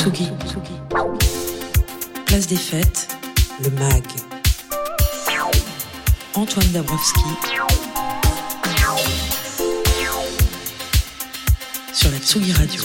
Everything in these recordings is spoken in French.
Tsugi. Place des fêtes, le MAG. Antoine Dabrowski. Sur la Tsugi Radio.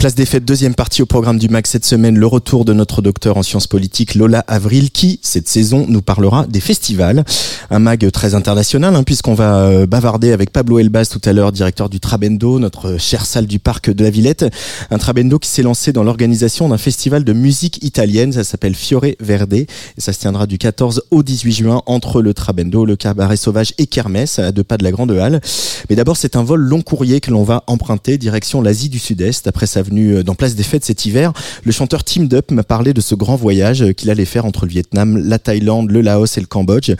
Place des fêtes, deuxième partie au programme du MAC cette semaine, le retour de notre docteur en sciences politiques Lola Avril qui, cette saison, nous parlera des festivals. Un MAG très international hein, puisqu'on va euh, bavarder avec Pablo Elbaz tout à l'heure, directeur du Trabendo, notre chère salle du parc de la Villette. Un Trabendo qui s'est lancé dans l'organisation d'un festival de musique italienne, ça s'appelle Fiore Verde et ça se tiendra du 14 au 18 juin entre le Trabendo, le Cabaret Sauvage et Kermesse à deux pas de la Grande Halle. Mais d'abord, c'est un vol long courrier que l'on va emprunter direction l'Asie du Sud-Est après sa venu euh, dans Place des Fêtes cet hiver, le chanteur Tim Dup m'a parlé de ce grand voyage euh, qu'il allait faire entre le Vietnam, la Thaïlande, le Laos et le Cambodge.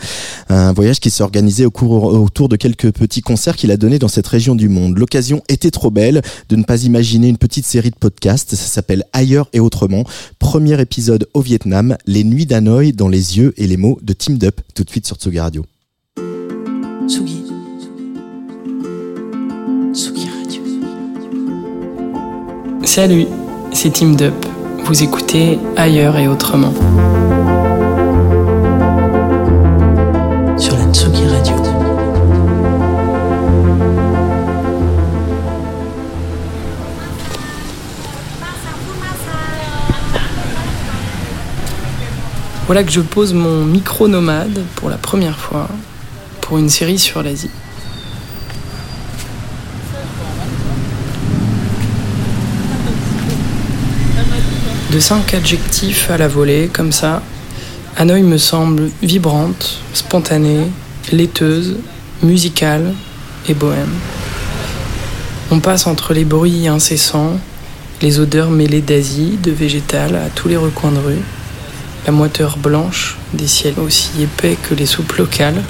Un voyage qui s'est organisé autour de quelques petits concerts qu'il a donnés dans cette région du monde. L'occasion était trop belle de ne pas imaginer une petite série de podcasts. Ça s'appelle Ailleurs et Autrement. Premier épisode au Vietnam, Les Nuits d'Hanoï dans les yeux et les mots de Tim Dup. Tout de suite sur Tsugi Radio. Tsugi. Tsugi. Salut, c'est Team Dup. Vous écoutez Ailleurs et Autrement. Sur la Tsugi Radio. Voilà que je pose mon micro nomade pour la première fois pour une série sur l'Asie. De cinq adjectifs à la volée, comme ça, Hanoï me semble vibrante, spontanée, laiteuse, musicale et bohème. On passe entre les bruits incessants, les odeurs mêlées d'Asie, de végétal à tous les recoins de rue, la moiteur blanche des ciels aussi épais que les soupes locales,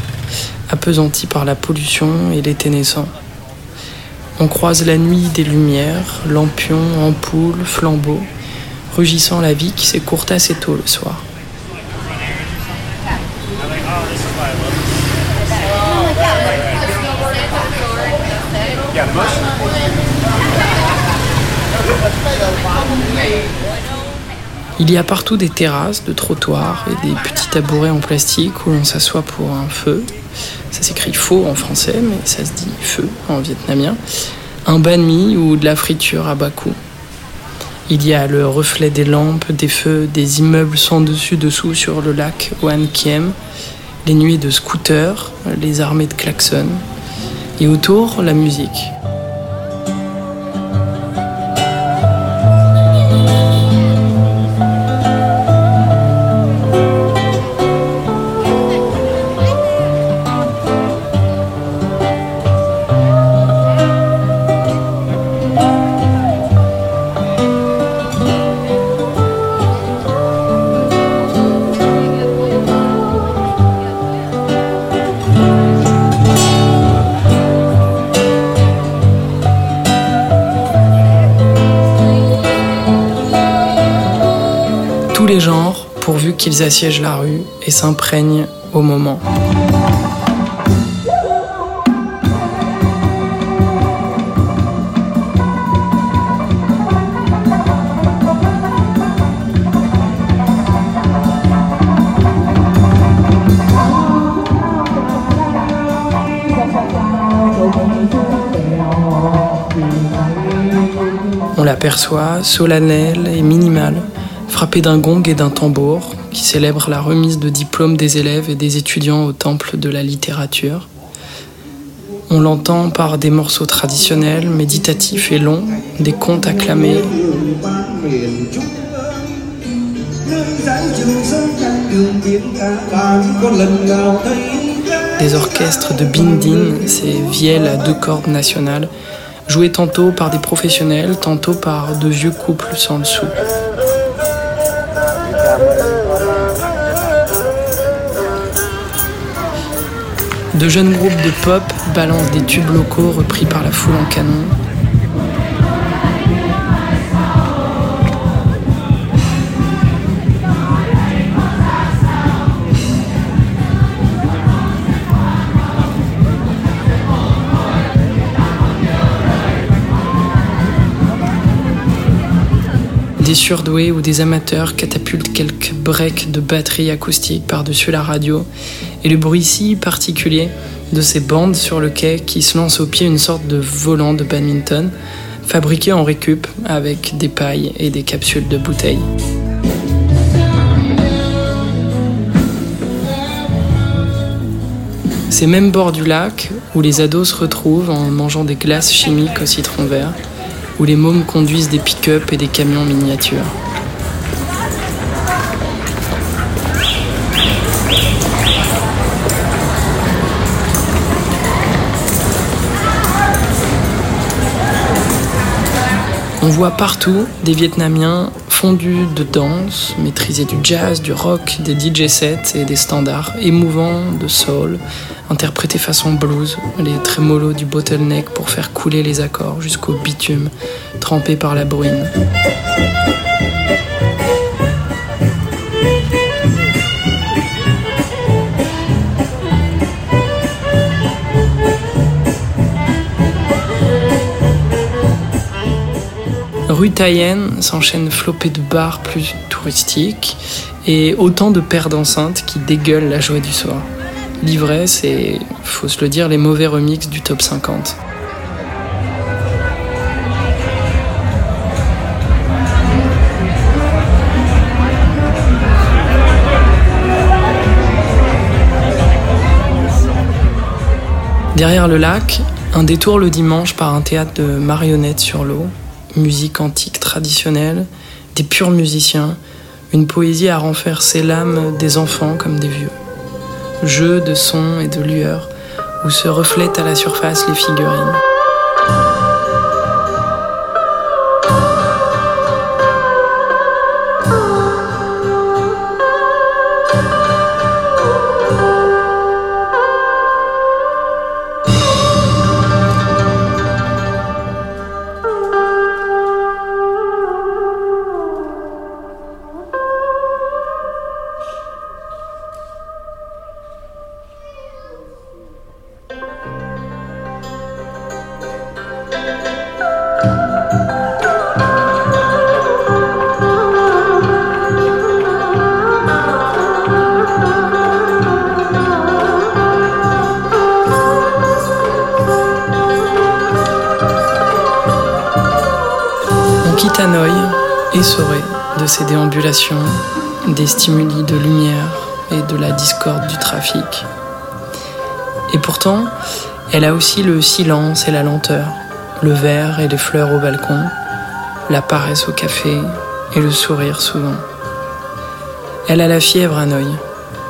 apesantis par la pollution et l'été naissant. On croise la nuit des lumières, lampions, ampoules, flambeaux, rugissant la vie qui s'écourte assez tôt le soir. Il y a partout des terrasses, de trottoirs et des petits tabourets en plastique où l'on s'assoit pour un feu. Ça s'écrit faux en français, mais ça se dit feu en vietnamien. Un banh mi ou de la friture à bas coût. Il y a le reflet des lampes, des feux, des immeubles sans dessus-dessous sur le lac Wan Kiem, les nuits de scooters, les armées de klaxons, et autour, la musique. Genres, pourvu qu'ils assiègent la rue et s'imprègnent au moment. On l'aperçoit solennel et minimal, frappé d'un gong et d'un tambour, qui célèbre la remise de diplômes des élèves et des étudiants au temple de la littérature. On l'entend par des morceaux traditionnels, méditatifs et longs, des contes acclamés. Des orchestres de bindin, ces vielles à deux cordes nationales, joués tantôt par des professionnels, tantôt par de vieux couples sans le sou. De jeunes groupes de pop balancent des tubes locaux repris par la foule en canon. Des surdoués ou des amateurs catapultent quelques breaks de batterie acoustique par-dessus la radio et le bruit si particulier de ces bandes sur le quai qui se lancent au pied une sorte de volant de badminton fabriqué en récup avec des pailles et des capsules de bouteilles. Ces mêmes bords du lac où les ados se retrouvent en mangeant des glaces chimiques au citron vert, où les mômes conduisent des pick-up et des camions miniatures. On voit partout des Vietnamiens fondus de danse, maîtriser du jazz, du rock, des DJ sets et des standards émouvants de soul, interprétés façon blues, les trémolos du bottleneck pour faire couler les accords jusqu'au bitume trempé par la bruine. Rue Taïenne s'enchaînent flopées de bars plus touristiques et autant de paires d'enceintes qui dégueulent la joie du soir. L'ivresse et, faut se le dire, les mauvais remixes du top 50. Derrière le lac, un détour le dimanche par un théâtre de marionnettes sur l'eau, musique antique traditionnelle, des purs musiciens, une poésie à renverser l'âme des enfants comme des vieux. Jeu de sons et de lueurs où se reflètent à la surface les figurines. Des stimuli de lumière et de la discorde du trafic. Et pourtant, elle a aussi le silence et la lenteur, le verre et les fleurs au balcon, la paresse au café et le sourire souvent. Elle a la fièvre à Hanoï,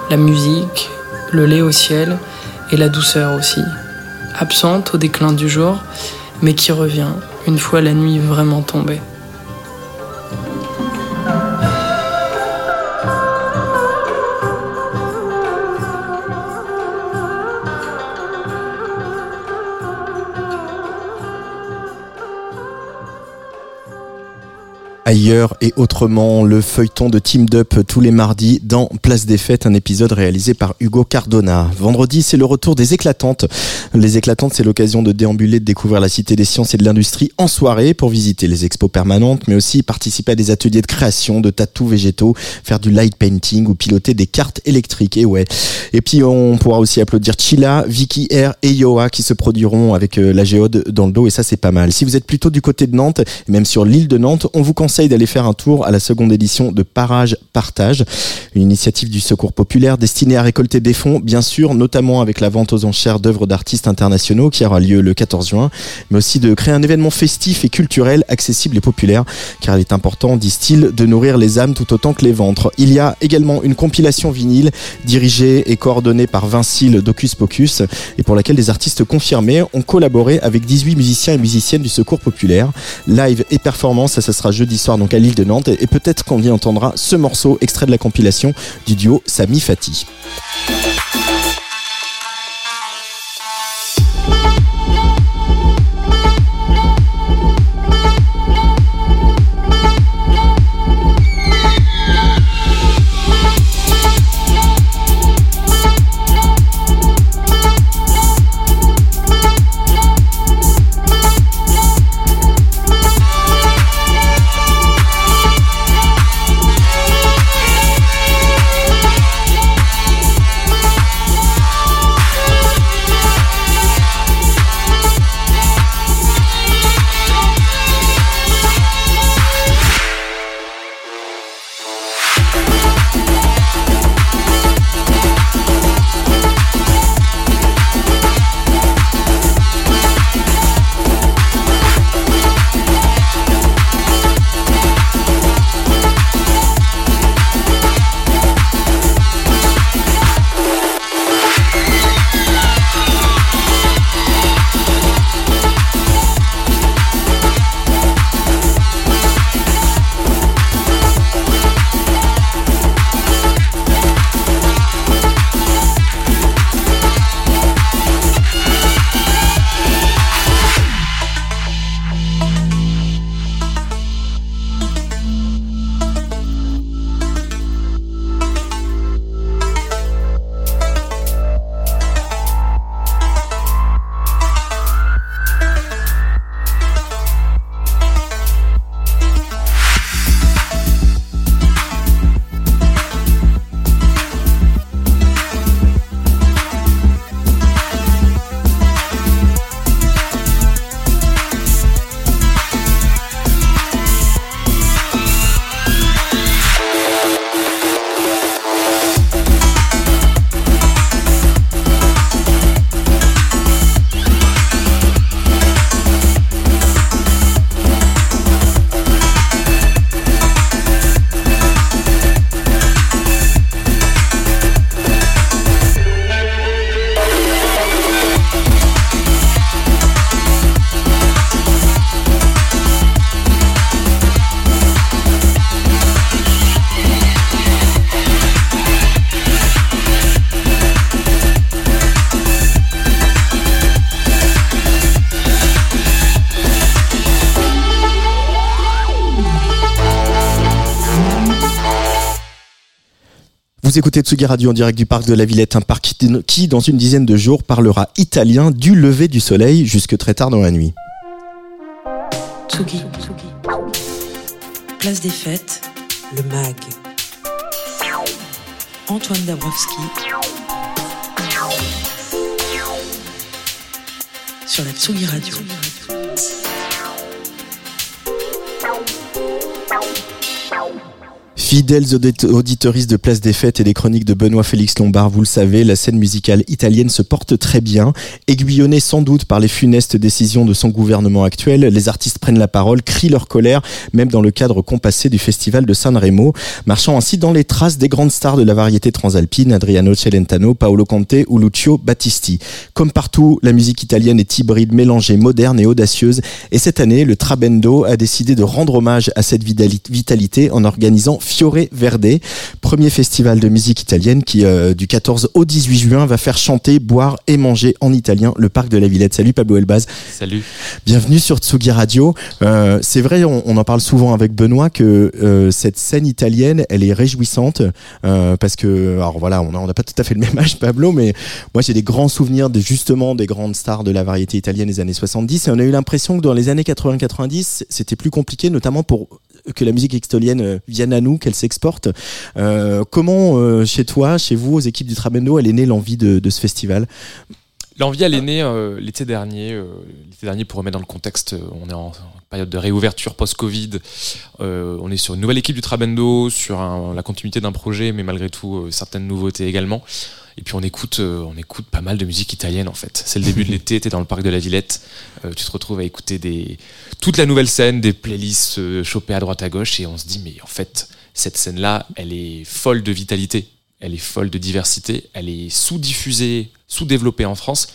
la musique, le lait au ciel et la douceur aussi, absente au déclin du jour, mais qui revient une fois la nuit vraiment tombée. Ailleurs et autrement, le feuilleton de Team Up tous les mardis dans Place des Fêtes, un épisode réalisé par Hugo Cardona. Vendredi, c'est le retour des éclatantes. Les éclatantes, c'est l'occasion de déambuler, de découvrir la cité des sciences et de l'industrie en soirée pour visiter les expos permanentes, mais aussi participer à des ateliers de création de tatous végétaux, faire du light painting ou piloter des cartes électriques. Et ouais. Et puis, on pourra aussi applaudir Chila, Vicky Air et Yoa qui se produiront avec euh, la géode dans le dos et ça, c'est pas mal. Si vous êtes plutôt du côté de Nantes, même sur l'île de Nantes, on vous conseille d'aller faire un tour à la seconde édition de Parage Partage, une initiative du Secours populaire destinée à récolter des fonds, bien sûr, notamment avec la vente aux enchères d'œuvres d'artistes internationaux qui aura lieu le 14 juin, mais aussi de créer un événement festif et culturel accessible et populaire, car il est important, disent-ils, de nourrir les âmes tout autant que les ventres. Il y a également une compilation vinyle dirigée et coordonnée par Vincile Docus Pocus et pour laquelle des artistes confirmés ont collaboré avec 18 musiciens et musiciennes du Secours populaire. Live et performance, ça sera jeudi soir donc à l'île de Nantes et peut-être qu'on y entendra ce morceau extrait de la compilation du duo Sami Fati. Vous écoutez Tsugi Radio en direct du parc de la Villette, un parc qui, dans une dizaine de jours, parlera italien du lever du soleil jusque très tard dans la nuit. Tsugi. Place des fêtes, le MAG. Antoine Dabrowski. Sur la Tsugi Radio. Fidèles auditeuristes de Place des Fêtes et des chroniques de Benoît Félix Lombard, vous le savez, la scène musicale italienne se porte très bien. Aiguillonnée sans doute par les funestes décisions de son gouvernement actuel, les artistes prennent la parole, crient leur colère, même dans le cadre compassé du festival de Sanremo, marchant ainsi dans les traces des grandes stars de la variété transalpine, Adriano Celentano, Paolo Conte ou Lucio Battisti. Comme partout, la musique italienne est hybride, mélangée, moderne et audacieuse, et cette année, le Trabendo a décidé de rendre hommage à cette vitalité en organisant Fiore Verde, premier festival de musique italienne qui, euh, du 14 au 18 juin, va faire chanter, boire et manger en italien le parc de la Villette. Salut Pablo Elbaz. Salut. Bienvenue sur Tsugi Radio. Euh, c'est vrai, on, on, en parle souvent avec Benoît que euh, cette scène italienne, elle est réjouissante euh, parce que, alors voilà, on n'a pas tout à fait le même âge, Pablo, mais moi j'ai des grands souvenirs de justement des grandes stars de la variété italienne des années 70 et on a eu l'impression que dans les années 80-90, c'était plus compliqué, notamment pour que la musique extolienne vienne à nous, qu'elle s'exporte. Euh, comment, euh, chez toi, chez vous, aux équipes du Trabendo, elle est née l'envie de, ce festival? L'envie, elle est née euh, l'été dernier. euh, l'été dernier, pour remettre dans le contexte, euh, on est en période de réouverture post-Covid. Euh, on est sur une nouvelle équipe du Trabendo, sur la continuité d'un projet, mais malgré tout, euh, certaines nouveautés également. Et puis on écoute, euh, on écoute pas mal de musique italienne en fait. C'est le début de l'été, t'es dans le parc de la Villette, euh, tu te retrouves à écouter des, toute la nouvelle scène, des playlists euh, chopées à droite à gauche, et on se dit mais en fait cette scène-là, elle est folle de vitalité, elle est folle de diversité, elle est sous-diffusée, sous-développée en France.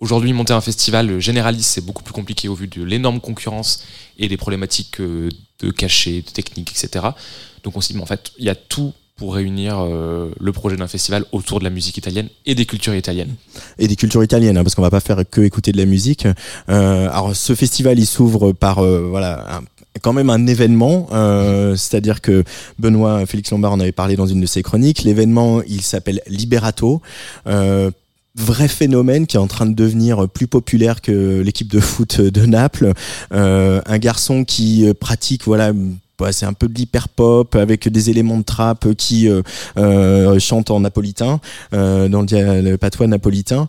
Aujourd'hui, monter un festival généraliste, c'est beaucoup plus compliqué au vu de l'énorme concurrence et des problématiques euh, de cachet, de technique, etc. Donc on s'est dit, mais en fait, il y a tout pour réunir euh, le projet d'un festival autour de la musique italienne et des cultures italiennes. et des cultures italiennes, hein, parce qu'on va pas faire que écouter de la musique. Euh, alors ce festival, il s'ouvre par euh, voilà quand même un événement, euh, c'est-à-dire que Benoît Félix Lombard en avait parlé dans une de ses chroniques. L'événement, il s'appelle Liberato. Euh, vrai phénomène qui est en train de devenir plus populaire que l'équipe de foot de Naples. Euh, un garçon qui pratique voilà ouais, c'est un peu de l'hyper pop avec des éléments de trap qui euh, euh, chante en napolitain euh, dans le, patois napolitain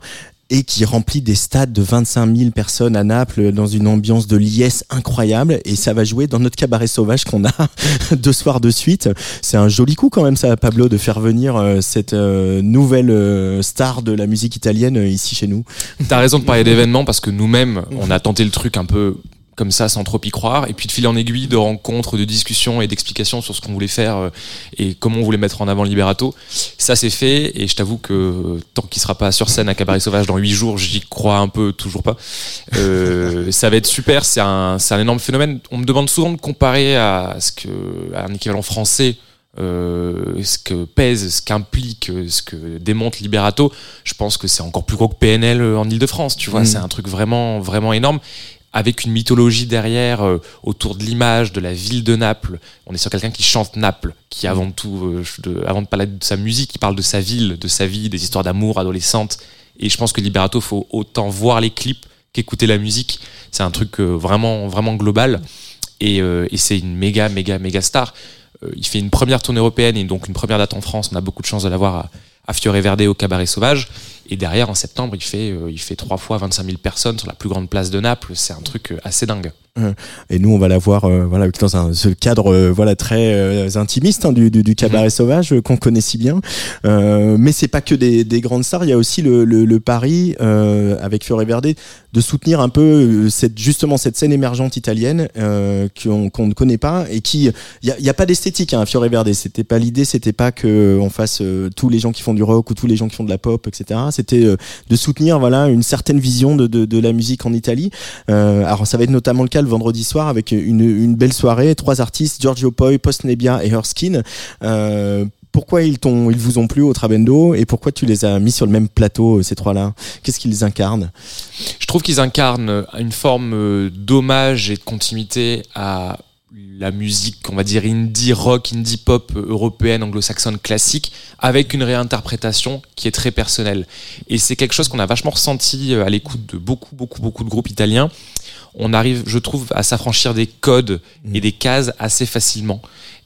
et qui remplit des stades de 25 000 personnes à Naples dans une ambiance de liesse incroyable et ça va jouer dans notre cabaret sauvage qu'on a deux soirs de suite. C'est un joli coup quand même ça Pablo de faire venir cette nouvelle star de la musique italienne ici chez nous. T'as raison de parler d'événements parce que nous-mêmes, on a tenté le truc un peu comme ça sans trop y croire. Et puis de fil en aiguille de rencontres de discussions et d'explications sur ce qu'on voulait faire euh, et comment on voulait mettre en avant Liberato ça c'est fait. Et je t'avoue que euh, tant qu'il sera pas sur scène à Cabaret Sauvage dans huit jours j'y crois un peu toujours pas. Euh, ça va être super c'est un, c'est un énorme phénomène. On me demande souvent de comparer à ce que à un équivalent français euh, ce que pèse, ce qu'implique, ce que démonte Liberato, je pense que c'est encore plus gros que PNL en Ile-de-France, tu vois, Mm. c'est un truc vraiment, vraiment énorme avec une mythologie derrière euh, autour de l'image de la ville de Naples. On est sur quelqu'un qui chante Naples, qui avant tout, euh, de, avant de parler de sa musique, il parle de sa ville, de sa vie, des histoires d'amour adolescentes. Et je pense que Liberato, faut autant voir les clips qu'écouter la musique. C'est un truc euh, vraiment, vraiment global. Et, euh, et c'est une méga, méga, méga star. Euh, il fait une première tournée européenne et donc une première date en France. On a beaucoup de chance de l'avoir à, à Fiore Verde au Cabaret Sauvage. Et derrière, en septembre, il fait, euh, il fait trois fois 25 000 personnes sur la plus grande place de Naples. C'est un truc euh, assez dingue. Et nous, on va la voir euh, voilà, dans un, ce cadre euh, voilà, très euh, intimiste hein, du, du, du cabaret sauvage euh, qu'on connaît si bien. Euh, mais c'est pas que des, des grandes stars, il y a aussi le, le, le pari euh, avec Fiore Verde de soutenir un peu euh, cette, justement cette scène émergente italienne euh, qu'on qu'on ne connaît pas et qui il y a, pas d'esthétique hein, à Fiore Verde. C'était pas l'idée c'était pas que on fasse euh, tous les gens qui font du rock ou tous les gens qui font de la pop etc c'était euh, de soutenir voilà une certaine vision de, de, de la musique en Italie. Euh, alors ça va être notamment le cas vendredi soir avec une, belle soirée trois artistes Giorgio Poi Post Nebia et Herskin euh, pourquoi ils, ils vous ont plu au Trabendo et pourquoi tu les as mis sur le même plateau, euh, ces trois-là? Qu'est-ce qu'ils incarnent? Je trouve qu'ils incarnent une forme euh, d'hommage et de continuité à la musique, on va dire indie rock, indie pop euh, européenne, anglo-saxonne classique, avec une réinterprétation qui est très personnelle. Et c'est quelque chose qu'on a vachement ressenti euh, à l'écoute de beaucoup, beaucoup, beaucoup de groupes italiens. On arrive, je trouve, à s'affranchir des codes et des cases assez facilement.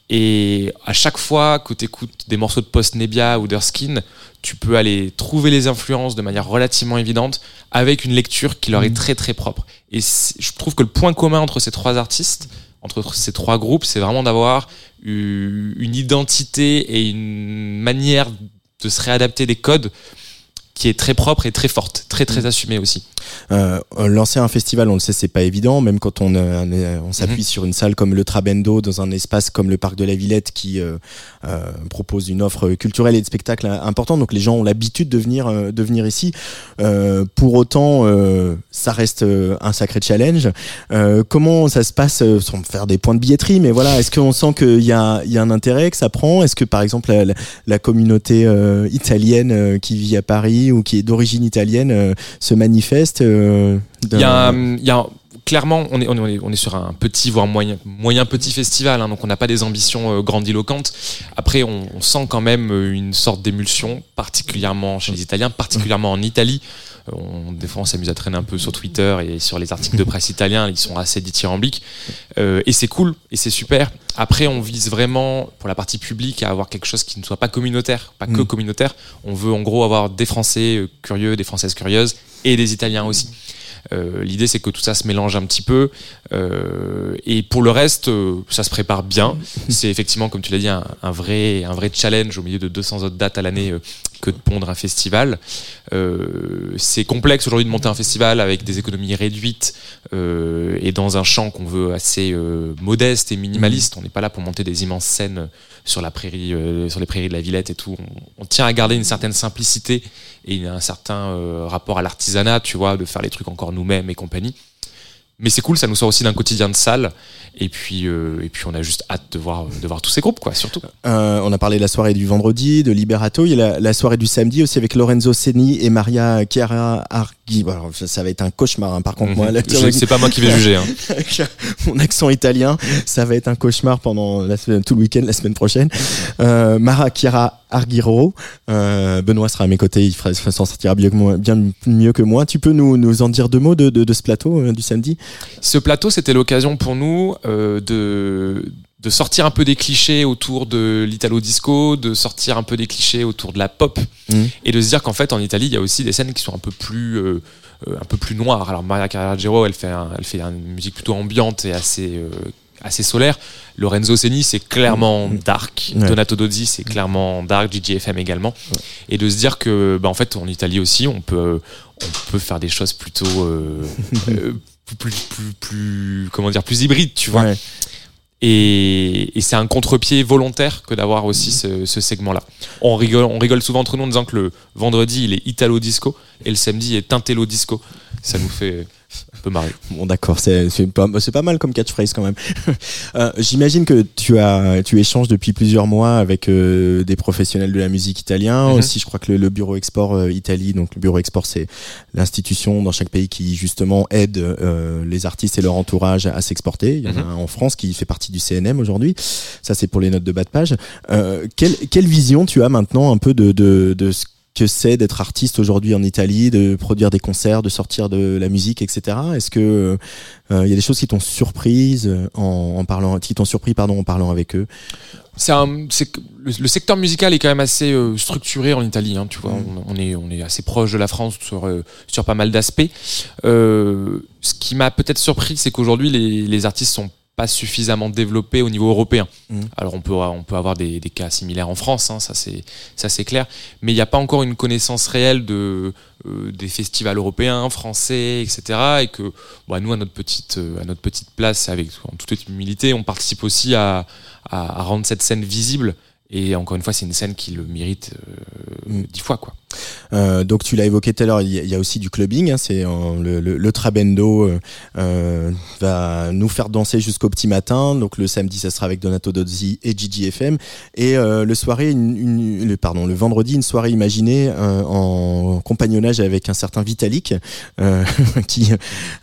Et à chaque fois que tu écoutes des morceaux de Post Nebia ou d'Erskin, tu peux aller trouver les influences de manière relativement évidente avec une lecture qui leur est très très propre. Et je trouve que le point commun entre ces trois artistes, entre ces trois groupes, c'est vraiment d'avoir une identité et une manière de se réadapter des codes qui est très propre et très forte, très très assumée aussi. euh, Lancer un festival, on le sait, c'est pas évident, même quand on, euh, on s'appuie Mhm. sur une salle comme le Trabendo, dans un espace comme le Parc de la Villette qui euh, euh, propose une offre culturelle et de spectacle importante. Donc les gens ont l'habitude de venir, euh, de venir ici. Euh, pour autant, euh, ça reste euh, un sacré challenge. Euh, comment ça se passe euh, sans faire des points de billetterie, mais voilà, est-ce qu'on sent qu'il y a, il y a un intérêt, que ça prend? Est-ce que par exemple la, la- la communauté euh, italienne euh, qui vit à Paris ou qui est d'origine italienne euh, se manifeste euh, Il y a, clairement, on est, on est, on est sur un petit, voire moyen, moyen petit festival, hein, donc on n'a pas des ambitions euh, grandiloquentes. Après, on, on sent quand même une sorte d'émulsion, particulièrement chez les Italiens, particulièrement en Italie. On, des fois, on s'amuse à traîner un peu sur Twitter et sur les articles de presse italiens, ils sont assez dithyrambiques. Euh, et c'est cool, et c'est super. Après, on vise vraiment, pour la partie publique, à avoir quelque chose qui ne soit pas communautaire, pas que Mm. communautaire. On veut en gros avoir des Français euh, curieux, des Françaises curieuses, et des Italiens aussi. Euh, L'idée, c'est que tout ça se mélange un petit peu. Euh, et pour le reste, euh, ça se prépare bien. C'est effectivement, comme tu l'as dit, un, un vrai, un vrai challenge au milieu de 200 autres dates à l'année euh, que de pondre un festival. Euh, c'est complexe aujourd'hui de monter un festival avec des économies réduites euh, et dans un champ qu'on veut assez euh, modeste et minimaliste. On n'est pas là pour monter des immenses scènes sur la prairie, euh, sur les prairies de la Villette et tout. On, on tient à garder une certaine simplicité et un certain euh, rapport à l'artisanat, tu vois, de faire les trucs encore nous-mêmes et compagnie. Mais c'est cool, ça nous sort aussi d'un quotidien de salle. Et puis, euh, et puis on a juste hâte de voir, de voir tous ces groupes, quoi, surtout. Euh, on a parlé de la soirée du vendredi, de Liberato. Il y a la, soirée du samedi aussi avec Lorenzo Seni et Maria Chiara Arghi. Bon, alors, ça, va être un cauchemar, hein, par contre, moi. là, Je- C'est pas moi qui vais juger. Hein. mon accent italien, ça va être un cauchemar pendant la semaine, tout le week-end, la semaine prochaine. Euh, Mara Chiara Argiro, euh, Benoît sera à mes côtés, il s'en sortira bien, moi- bien mieux que moi. Tu peux nous, nous en dire deux mots de, de, de ce plateau euh, du samedi? Ce plateau, c'était l'occasion pour nous euh, de, de sortir un peu des clichés autour de l'italo disco, de sortir un peu des clichés autour de la pop, Mhm. et de se dire qu'en fait, en Italie, il y a aussi des scènes qui sont un peu plus, euh, euh, un peu plus noires. Alors Maria Carragero, elle fait, un- elle fait une musique plutôt ambiante et assez, euh, assez solaire. Lorenzo Seni, c'est clairement dark. Ouais. Donato Dozzi, c'est clairement dark. GGFM également. Et de se dire que, bah, en fait, en Italie aussi, on peut, on peut faire des choses plutôt euh, euh, plus, plus, plus, comment dire, plus hybrides, tu vois. Ouais. Et, c'est un contre-pied volontaire que d'avoir aussi ce, segment-là. On rigole, on rigole souvent entre nous en disant que le vendredi il est italo disco et le samedi est intello disco. Ça nous fait un peu marrer. Bon d'accord, c'est c'est pas, pas mal comme catchphrase quand même. Euh, J'imagine que tu as tu échanges depuis plusieurs mois avec euh, des professionnels de la musique italien. Mhm. Aussi, je crois que le, le bureau export euh, Italie, donc le bureau export, c'est l'institution dans chaque pays qui justement aide les artistes et leur entourage à, s'exporter. Il y en a Mhm. un en France qui fait partie du CNM aujourd'hui. Ça, c'est pour les notes de bas de page. Quelle, quelle vision tu as maintenant un peu de, de, de ce que c'est d'être artiste aujourd'hui en Italie, de produire des concerts, de sortir de la musique, etc. Est-ce que euh, il y a des choses qui t'ont surprise euh, en, en parlant, qui t'ont surpris pardon en parlant avec eux? Un, le, le secteur musical est quand même assez euh, structuré en Italie. Hein, tu vois, Mm. on, on est on est assez proche de la France sur euh, sur pas mal d'aspects. Euh, ce qui m'a peut-être surpris, c'est qu'aujourd'hui les, les artistes sont pas suffisamment développés au niveau européen. Mm. Alors on peut on peut avoir des, des cas similaires en France, hein, ça c'est ça c'est clair. Mais il n'y a pas encore une connaissance réelle de euh, des festivals européens, français, etc. Et que bah, nous à notre petite euh, à notre petite place, avec en toute humilité, on participe aussi à, à, à rendre cette scène visible. Et encore une fois, c'est une scène qui le mérite euh, Mm. dix fois quoi. Euh, donc tu l'as évoqué tout à l'heure, il y, a- il y a aussi du clubbing. hein, c'est euh, le, le, le Trabendo euh, euh, va nous faire danser jusqu'au petit matin. Donc le samedi, ça sera avec Donato Dozzi et Gigi FM. Et euh, le soirée, une, une- le, pardon, le vendredi, une soirée imaginée euh, en compagnonnage avec un certain Vitalik, euh, qui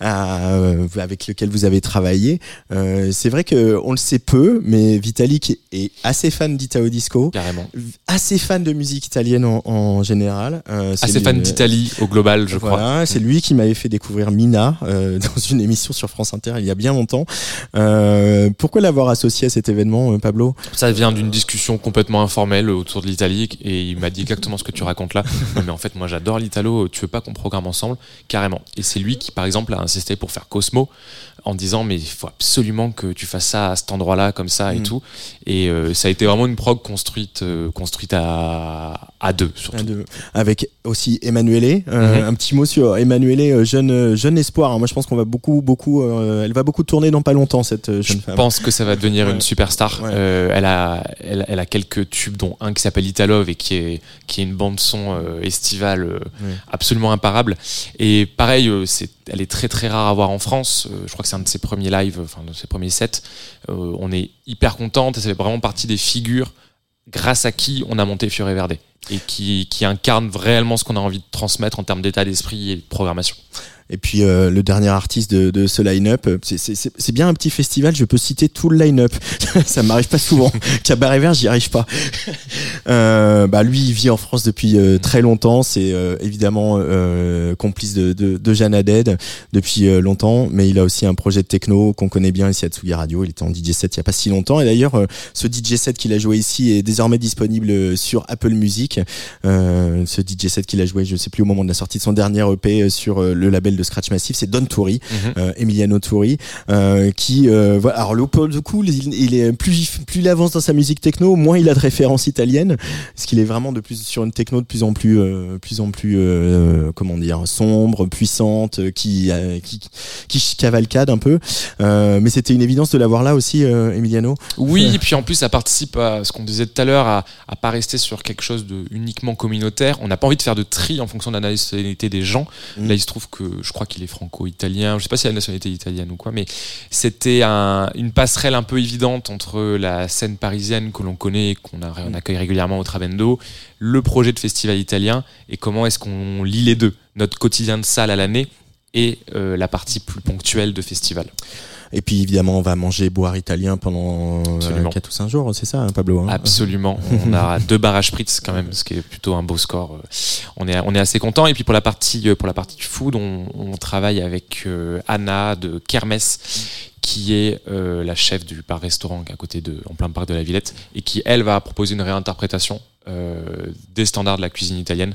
a, euh, avec lequel vous avez travaillé. Euh, c'est vrai que on le sait peu, mais Vitalik est assez fan d'Italo Disco, Carrément. assez fan de musique italienne en, en général. Euh, c'est Assez lui- fan d'Italie au global, je crois. c'est lui qui m'avait fait découvrir Mina euh, dans une émission sur France Inter il y a bien longtemps. Euh, pourquoi l'avoir associé à cet événement, euh, Pablo? Ça vient d'une discussion complètement informelle autour de l'Italie et il m'a dit exactement ce que tu racontes là. Mais en fait, moi j'adore l'Italo, tu veux pas qu'on programme ensemble? Carrément. Et c'est lui qui, par exemple, a insisté pour faire Cosmo en disant mais il faut absolument que tu fasses ça à cet endroit-là comme ça et Mm. tout. Et euh, ça a été vraiment une prog construite, euh, construite à, à deux surtout. Avec aussi Emanuele. Euh, Mhm. Un petit mot sur Emanuele, euh, jeune euh, jeune espoir. Moi, je pense qu'on va beaucoup beaucoup. euh, elle va beaucoup tourner dans pas longtemps cette jeune Je femme. pense que ça va devenir Ouais. une superstar. Ouais. Euh, elle, a, elle, elle a quelques tubes, dont un qui s'appelle Italove et qui est, qui est une bande son euh, estivale Ouais. absolument imparable. Et pareil, c'est, elle est très très rare à voir en France. Je crois que c'est un de ses premiers lives, enfin de ses premiers sets. On est hyper contente ça fait vraiment partie des figures grâce à qui on a monté Fiore Verde et qui, qui incarne réellement ce qu'on a envie de transmettre en termes d'état d'esprit et de programmation. Et puis euh, le dernier artiste de, de ce line-up, c'est- bien un petit festival. Je peux citer tout le line-up. Ça m'arrive pas souvent. Cabaret Vert, j'y arrive pas. Euh, bah lui, il vit en France depuis euh, très longtemps. C'est euh, évidemment euh, complice de, de, de Jeanne Haddad depuis euh, longtemps, mais il a aussi un projet de techno qu'on connaît bien ici à Tsugi Radio. Il était en DJ set il y a pas si longtemps. Et d'ailleurs, ce DJ set qu'il a joué ici est désormais disponible sur Apple Music. Euh, ce DJ set qu'il a joué, je sais plus au moment de la sortie de son dernier EP euh, sur euh, le label de Scratch Massive, c'est Don Turi, Mhm. euh, Emiliano Turi, euh, qui euh, voilà. Alors le le coup, il, il est plus plus il avance dans sa musique techno, moins il a de références italiennes, parce qu'il est vraiment de plus sur une techno de plus en plus, euh, plus en plus, euh, comment dire, sombre, puissante, qui euh, qui qui cavalcade un peu. Euh, mais c'était une évidence de l'avoir là aussi, euh, Emiliano. Oui, et puis en plus, ça participe à ce qu'on disait tout à l'heure, à, à pas rester sur quelque chose de uniquement communautaire. On n'a pas envie de faire de tri en fonction de la nationalité des gens. Mm. Là, il se trouve que je crois qu'il est franco-italien. Je sais pas si la nationalité italienne ou quoi, mais c'était un- une passerelle un peu évidente entre la scène parisienne que l'on connaît et qu'on a- on accueille régulièrement au Trabendo, le projet de festival italien et comment est-ce qu'on lie les deux, notre quotidien de salle à l'année et euh, la partie plus ponctuelle de festival. Et puis évidemment, on va manger, boire italien pendant euh, Absolument. 4 ou 5 jours, c'est ça, hein, Pablo hein? Absolument. On a deux barres à spritz quand même, ce qui est plutôt un beau score. Euh, On est, on est assez content. Et puis pour la partie, euh, pour la partie food, on, on travaille avec euh, Anna de Kermes, qui est euh, la chef du bar-restaurant à côté de, en plein parc de la Villette, et qui elle va proposer une réinterprétation euh, des standards de la cuisine italienne.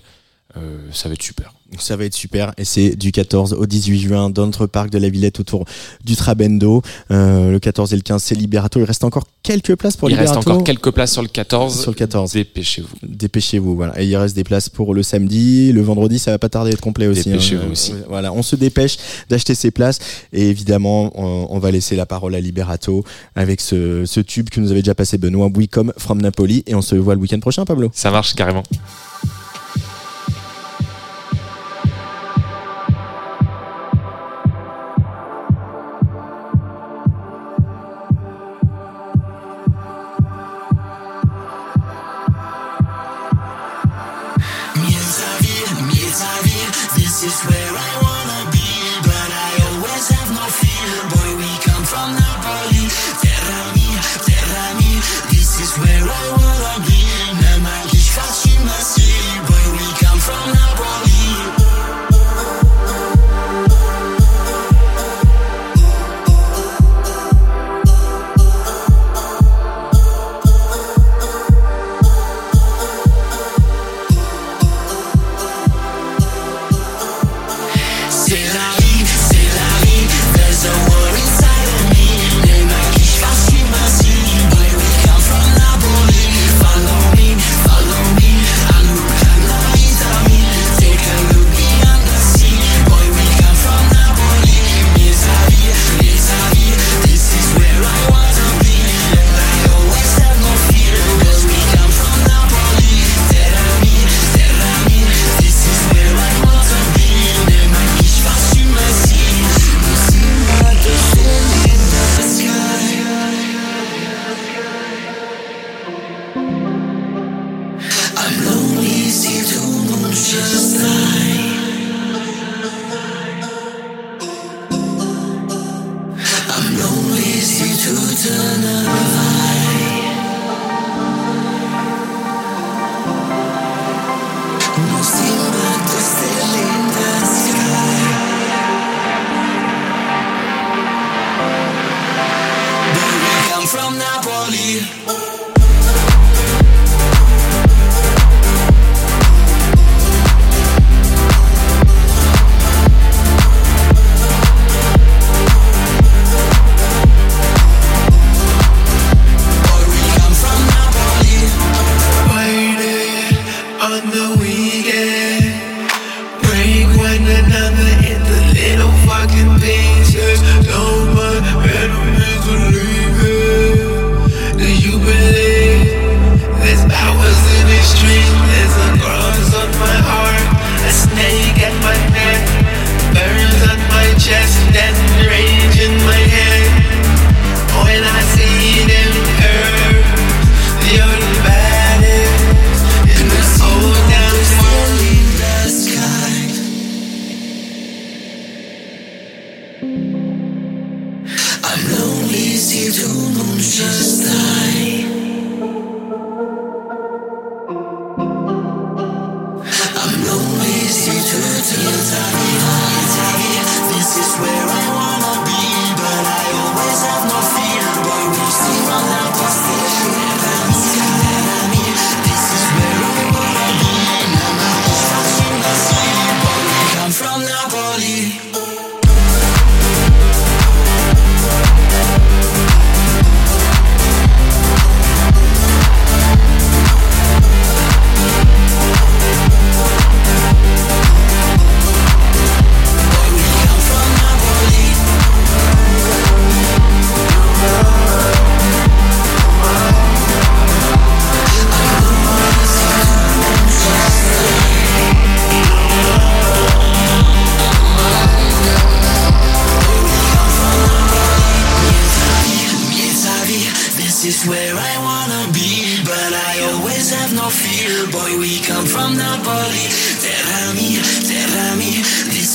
Euh, ça va être super. Ça va être super et c'est du 14 au 18 juin dans notre parc de la Villette autour du Trabendo. Euh, le 14 et le 15 c'est Liberato. Il reste encore quelques places pour Il reste Liberato. encore quelques places sur le 14. Sur le 14. Dépêchez-vous. Dépêchez-vous, voilà. Et il reste des places pour le samedi, le vendredi, ça va pas tarder à être complet aussi. Dépêchez-vous aussi. Euh, Voilà, on se dépêche d'acheter ces places et évidemment, on, on va laisser la parole à Liberato avec ce, ce tube que nous avait déjà passé Benoît, We Come from Napoli et on se voit le week-end prochain, Pablo. Ça marche carrément.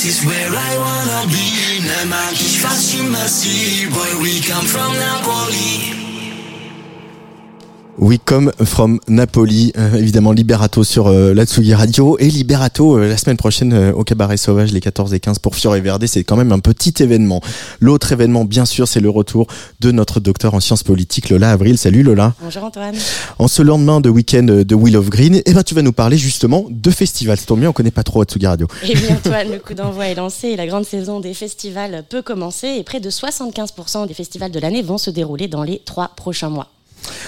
This is where I wanna be. Ne manchi facci boy, we come from Napoli. We Come From Napoli, euh, évidemment Liberato sur euh, la Tsugi Radio et Liberato euh, la semaine prochaine euh, au Cabaret Sauvage les 14 et 15 pour Fiore et Verde, c'est quand même un petit événement. L'autre événement bien sûr c'est le retour de notre docteur en sciences politiques Lola Avril. Salut Lola. Bonjour Antoine. En ce lendemain de week-end de Wheel of Green, eh ben tu vas nous parler justement de festivals. C'est bien, on connaît pas trop Tsugi Radio. Et bien Antoine, le coup d'envoi est lancé et la grande saison des festivals peut commencer et près de 75% des festivals de l'année vont se dérouler dans les trois prochains mois.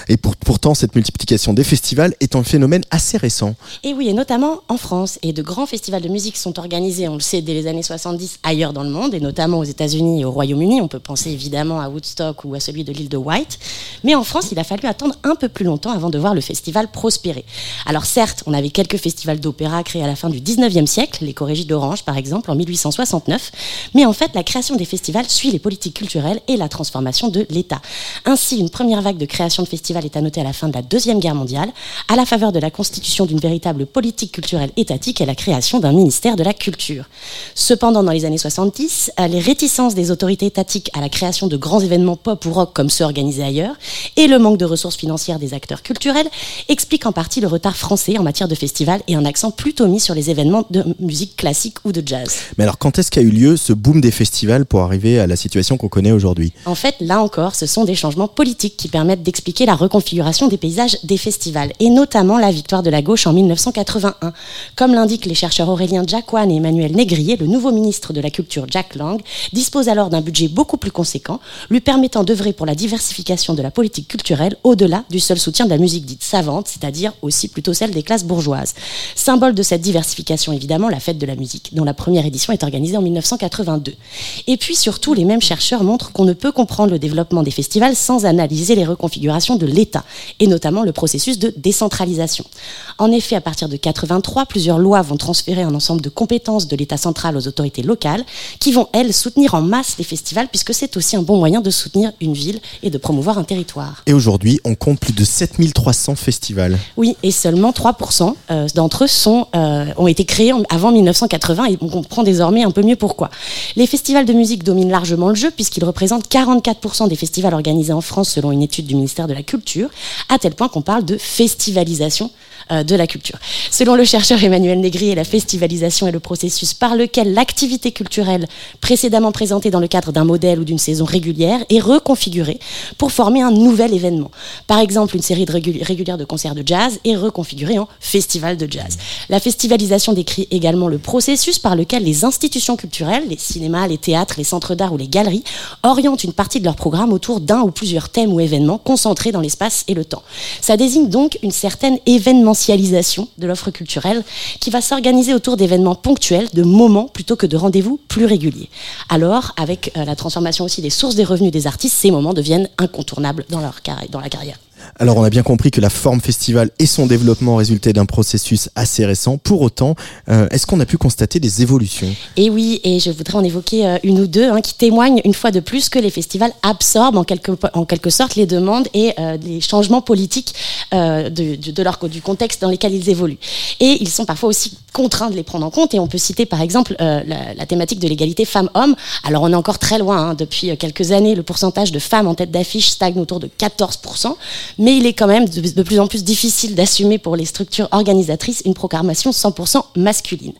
Et pour- pourtant cette multiplication des festivals est un phénomène assez récent. Et oui, et notamment en France. Et de grands festivals de musique sont organisés, on le sait, dès les années 70 ailleurs dans le monde, et notamment aux États-Unis et au Royaume-Uni. On peut penser évidemment à Woodstock ou à celui de l'île de White. Mais en France, il a fallu attendre un peu plus longtemps avant de voir le festival prospérer. Alors certes, on avait quelques festivals d'opéra créés à la fin du 19e siècle, les Corégies d'Orange par exemple, en 1869. Mais en fait, la création des festivals suit les politiques culturelles et la transformation de l'État. Ainsi, une première vague de création de festivals est à noter à la fin de la Deuxième Guerre mondiale, à la faveur de la constitution d'une véritable politique culturelle étatique et la création d'un ministère de la Culture. Cependant, dans les années 70, euh, les réticences des autorités étatiques à la création de grands événements pop ou rock comme ceux organisés ailleurs, et le manque de ressources financières des acteurs culturels, expliquent en partie le retard français en matière de festivals et un accent plutôt mis sur les événements de musique classique ou de jazz. Mais alors quand est-ce qu'a eu lieu ce boom des festivals pour arriver à la situation qu'on connaît aujourd'hui? En fait, là encore, ce sont des changements politiques qui permettent d'expliquer la reconfiguration des paysages des festivals, et notamment la victoire de la gauche en 1981. Comme l'indiquent les chercheurs Aurélien Jacquan et Emmanuel Négrier, le nouveau ministre de la Culture, Jack Lang, dispose alors d'un budget beaucoup plus conséquent, lui permettant d'œuvrer pour la diversification de la politique culturelle au-delà du seul soutien de la musique dite savante, c'est-à-dire aussi plutôt celle des classes bourgeoises. Symbole de cette diversification, évidemment, la fête de la musique, dont la première édition est organisée en 1982. Et puis surtout, les mêmes chercheurs montrent qu'on ne peut comprendre le développement des festivals sans analyser les reconfigurations de l'État, et notamment le processus de décentralisation. En effet, à partir de 83, plusieurs lois vont transférer un ensemble de compétences de l'État central aux autorités locales, qui vont, elles, soutenir en masse les festivals, puisque c'est aussi un bon moyen de soutenir une ville et de promouvoir un territoire. Et aujourd'hui, on compte plus de 7300 festivals. Oui, et seulement 3% euh, d'entre eux sont, euh, ont été créés avant 1980 et on comprend désormais un peu mieux pourquoi. Les festivals de musique dominent largement le jeu puisqu'ils représentent 44% des festivals organisés en France selon une étude du ministère de la Culture, à tel point qu'on parle de festivalisation euh, de la culture. Selon le chercheur Emmanuel Négrier, la festivalisation est le processus par lequel l'activité culturelle précédemment présentée dans le cadre d'un modèle ou d'une saison régulière est reconfigurée pour former un nouvel événement. Par exemple, une série de régul- régulière de concerts de jazz est reconfigurée en festival de jazz. La festivalisation décrit également le processus par lequel les institutions culturelles, les cinémas, les théâtres, les centres d'art ou les galeries, orientent une partie de leur programme autour d'un ou plusieurs thèmes ou événements concentrés dans l'espace et le temps. Ça désigne donc une certaine événementialisation de l'offre culturelle qui va s'organiser autour d'événements ponctuels, de moments plutôt que de rendez-vous plus réguliers. Alors, avec euh, la transformation aussi des sources des revenus des artistes, ces moments deviennent incontournables dans, leur dans la carrière. Alors on a bien compris que la forme festival et son développement résultaient d'un processus assez récent. Pour autant, euh, est-ce qu'on a pu constater des évolutions? Et oui, et je voudrais en évoquer euh, une ou deux hein, qui témoignent une fois de plus que les festivals absorbent en quelque, sorte les demandes et euh, les changements politiques de, du contexte dans lesquels ils évoluent. Et ils sont parfois aussi contraints de les prendre en compte. Et on peut citer par exemple la, la, thématique de l'égalité femmes-hommes. Alors on est encore très loin. Hein, depuis quelques années, le pourcentage de femmes en tête d'affiche stagne autour de 14%. Mais il est quand même de, plus en plus difficile d'assumer pour les structures organisatrices une programmation 100% masculine.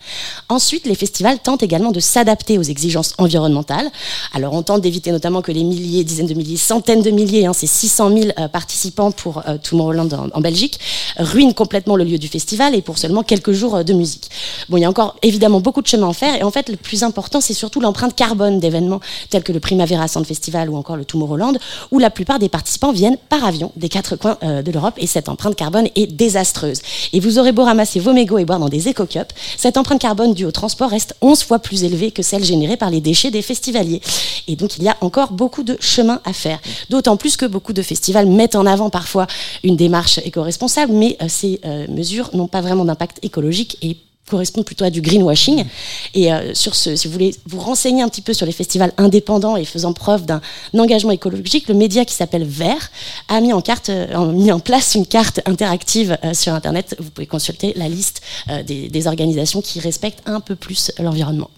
Ensuite, les festivals tentent également de s'adapter aux exigences environnementales. Alors on tente d'éviter notamment que les milliers, dizaines de milliers, centaines de milliers, hein, c'est 600 000 euh, participants pour euh, Tomorrowland en, en, Belgique, ruinent complètement le lieu du festival et pour seulement quelques jours euh, de musique. Bon, il y a encore évidemment beaucoup de chemin à faire et en fait le plus important c'est surtout l'empreinte carbone d'événements tels que le Primavera Sound Festival ou encore le Tomorrowland où la plupart des participants viennent par avion des quatre coins euh, de l'Europe et cette empreinte carbone est désastreuse. Et vous aurez beau ramasser vos mégots et boire dans des éco-cups, cette empreinte carbone due au transport reste 11 fois plus élevée que celle générée par les déchets des festivaliers. Et donc il y a encore beaucoup de chemin à faire. D'autant plus que beaucoup de festivals mettent en avant parfois une démarche éco-responsable, mais euh, ces euh, mesures n'ont pas vraiment d'impact écologique et correspond plutôt à du greenwashing. Et euh, sur ce, si vous voulez vous renseigner un petit peu sur les festivals indépendants et faisant preuve d'un engagement écologique, le média qui s'appelle Vert a mis en, carte, euh, mis en place une carte interactive euh, sur Internet. Vous pouvez consulter la liste euh, des, des, organisations qui respectent un peu plus l'environnement.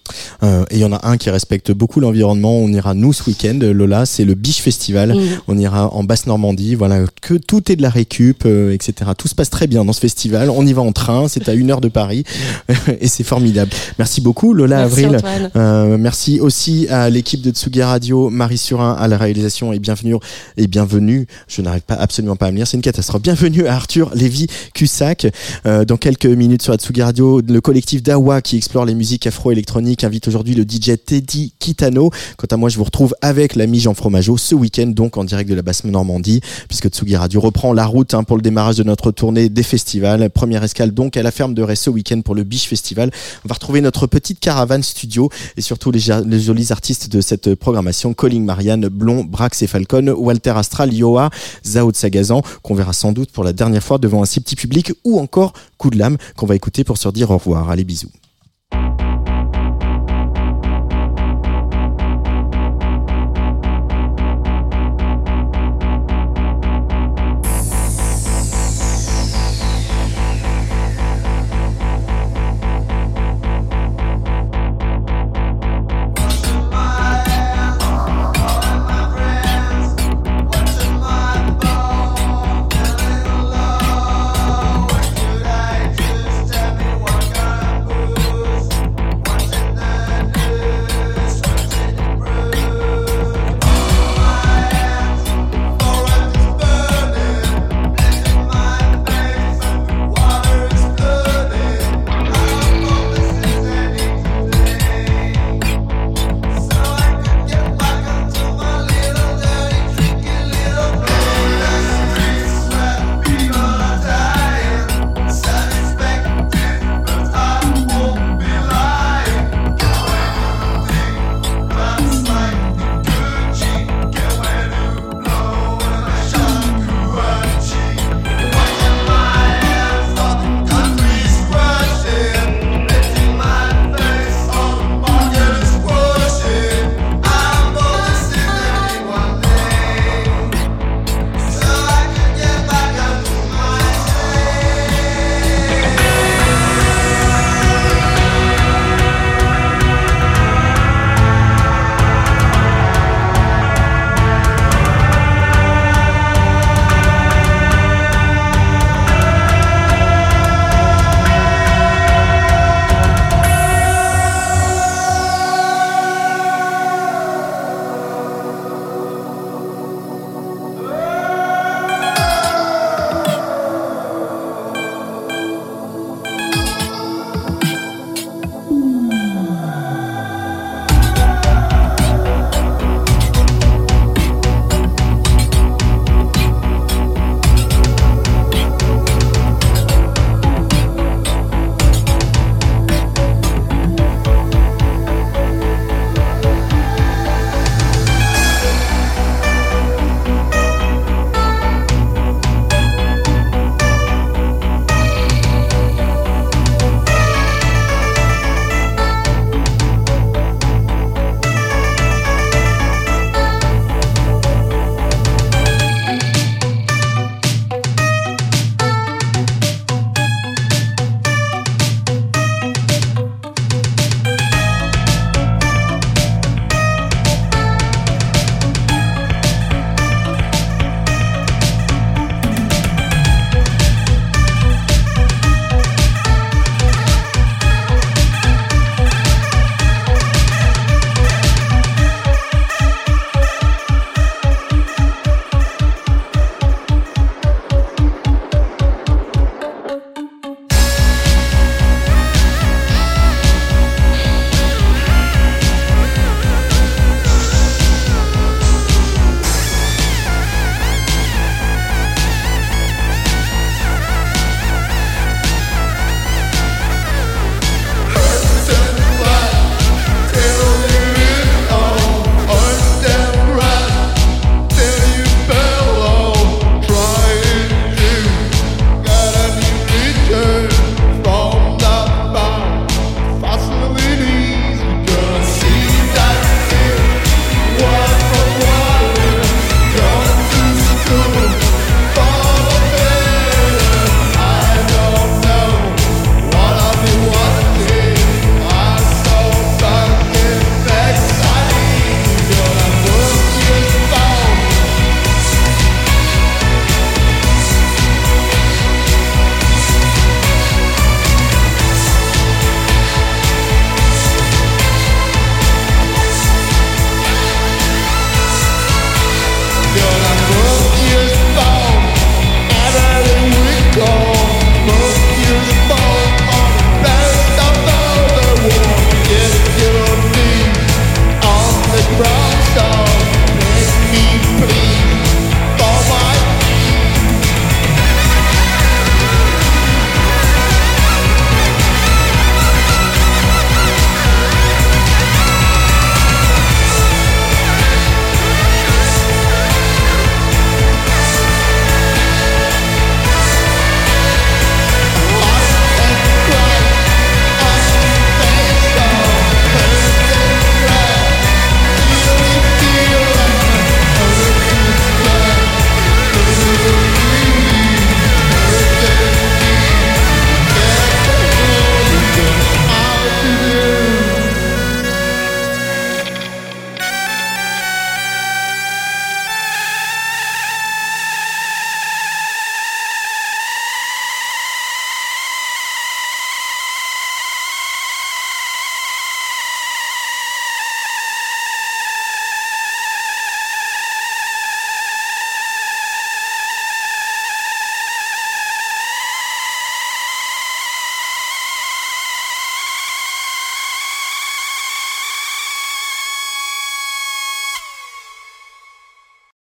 Et il y en a un qui respecte beaucoup l'environnement. On ira nous ce week-end, Lola, c'est le Biche Festival. Mmh. On ira en Basse-Normandie. Voilà, que tout est de la récup, etc. Tout se passe très bien dans ce festival. On y va en train. C'est à une heure de Paris. et c'est formidable. Merci beaucoup Lola merci Avril. Euh, merci aussi à l'équipe de Tsugi Radio, Marie Surin à la réalisation et bienvenue et bienvenue. Je n'arrive pas absolument pas à me lire, c'est une catastrophe. Bienvenue à Arthur Lévy Cussac. Euh, dans quelques minutes sur Tsugi Radio, le collectif Dawa qui explore les musiques afro-électroniques invite aujourd'hui le DJ Teddy Kitano. Quant à moi, je vous retrouve avec l'ami Jean Fromageau ce week-end donc en direct de la basse Normandie puisque Tsugi Radio reprend la route hein, pour le démarrage de notre tournée des festivals. Première escale donc à la ferme de Ré ce week-end pour le Biche Festival. On va retrouver notre petite caravane studio et surtout les, jolis artistes de cette programmation Calling Marianne, Blond, Brax et Falcon, Walter Astral, Yoa, Zao de Sagazan, qu'on verra sans doute pour la dernière fois devant un si petit public ou encore Coup de lame qu'on va écouter pour se dire au revoir. Allez, bisous.